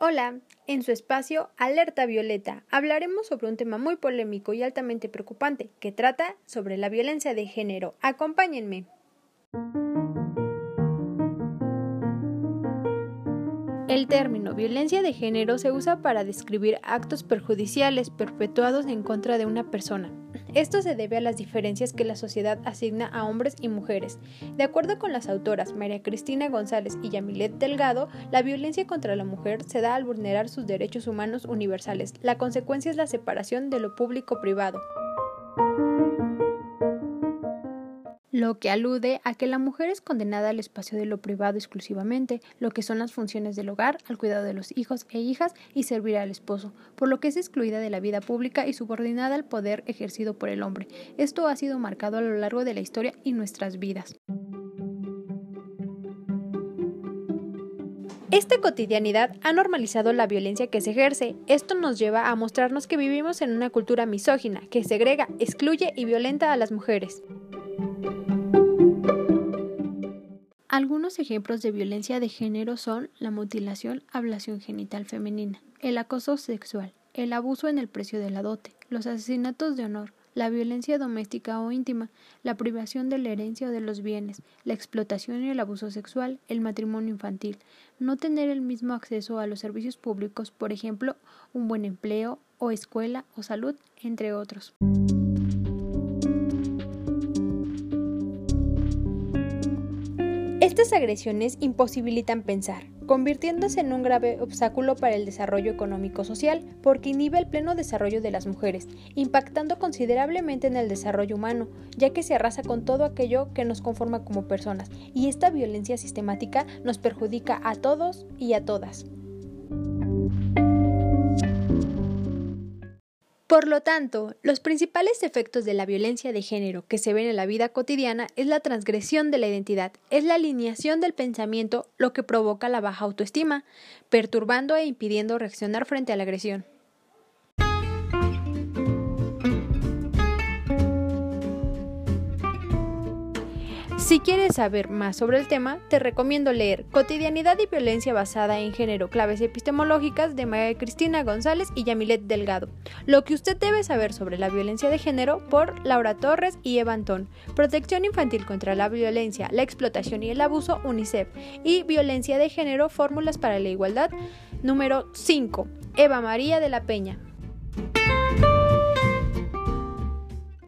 Hola, en su espacio Alerta Violeta hablaremos sobre un tema muy polémico y altamente preocupante que trata sobre la violencia de género. Acompáñenme. El término violencia de género se usa para describir actos perjudiciales perpetuados en contra de una persona. Esto se debe a las diferencias que la sociedad asigna a hombres y mujeres. De acuerdo con las autoras María Cristina González y Yamilet Delgado, la violencia contra la mujer se da al vulnerar sus derechos humanos universales. La consecuencia es la separación de lo público-privado lo que alude a que la mujer es condenada al espacio de lo privado exclusivamente, lo que son las funciones del hogar, al cuidado de los hijos e hijas y servir al esposo, por lo que es excluida de la vida pública y subordinada al poder ejercido por el hombre. Esto ha sido marcado a lo largo de la historia y nuestras vidas. Esta cotidianidad ha normalizado la violencia que se ejerce. Esto nos lleva a mostrarnos que vivimos en una cultura misógina, que segrega, excluye y violenta a las mujeres. Algunos ejemplos de violencia de género son la mutilación, ablación genital femenina, el acoso sexual, el abuso en el precio de la dote, los asesinatos de honor, la violencia doméstica o íntima, la privación de la herencia o de los bienes, la explotación y el abuso sexual, el matrimonio infantil, no tener el mismo acceso a los servicios públicos, por ejemplo, un buen empleo o escuela o salud, entre otros. Estas agresiones imposibilitan pensar, convirtiéndose en un grave obstáculo para el desarrollo económico-social, porque inhibe el pleno desarrollo de las mujeres, impactando considerablemente en el desarrollo humano, ya que se arrasa con todo aquello que nos conforma como personas, y esta violencia sistemática nos perjudica a todos y a todas. Por lo tanto, los principales efectos de la violencia de género que se ven en la vida cotidiana es la transgresión de la identidad, es la alineación del pensamiento lo que provoca la baja autoestima, perturbando e impidiendo reaccionar frente a la agresión. Si quieres saber más sobre el tema, te recomiendo leer Cotidianidad y Violencia basada en género, claves epistemológicas de María Cristina González y Yamilet Delgado. Lo que usted debe saber sobre la violencia de género por Laura Torres y Eva Antón. Protección infantil contra la violencia, la explotación y el abuso, UNICEF. Y Violencia de género, fórmulas para la igualdad, número 5. Eva María de la Peña.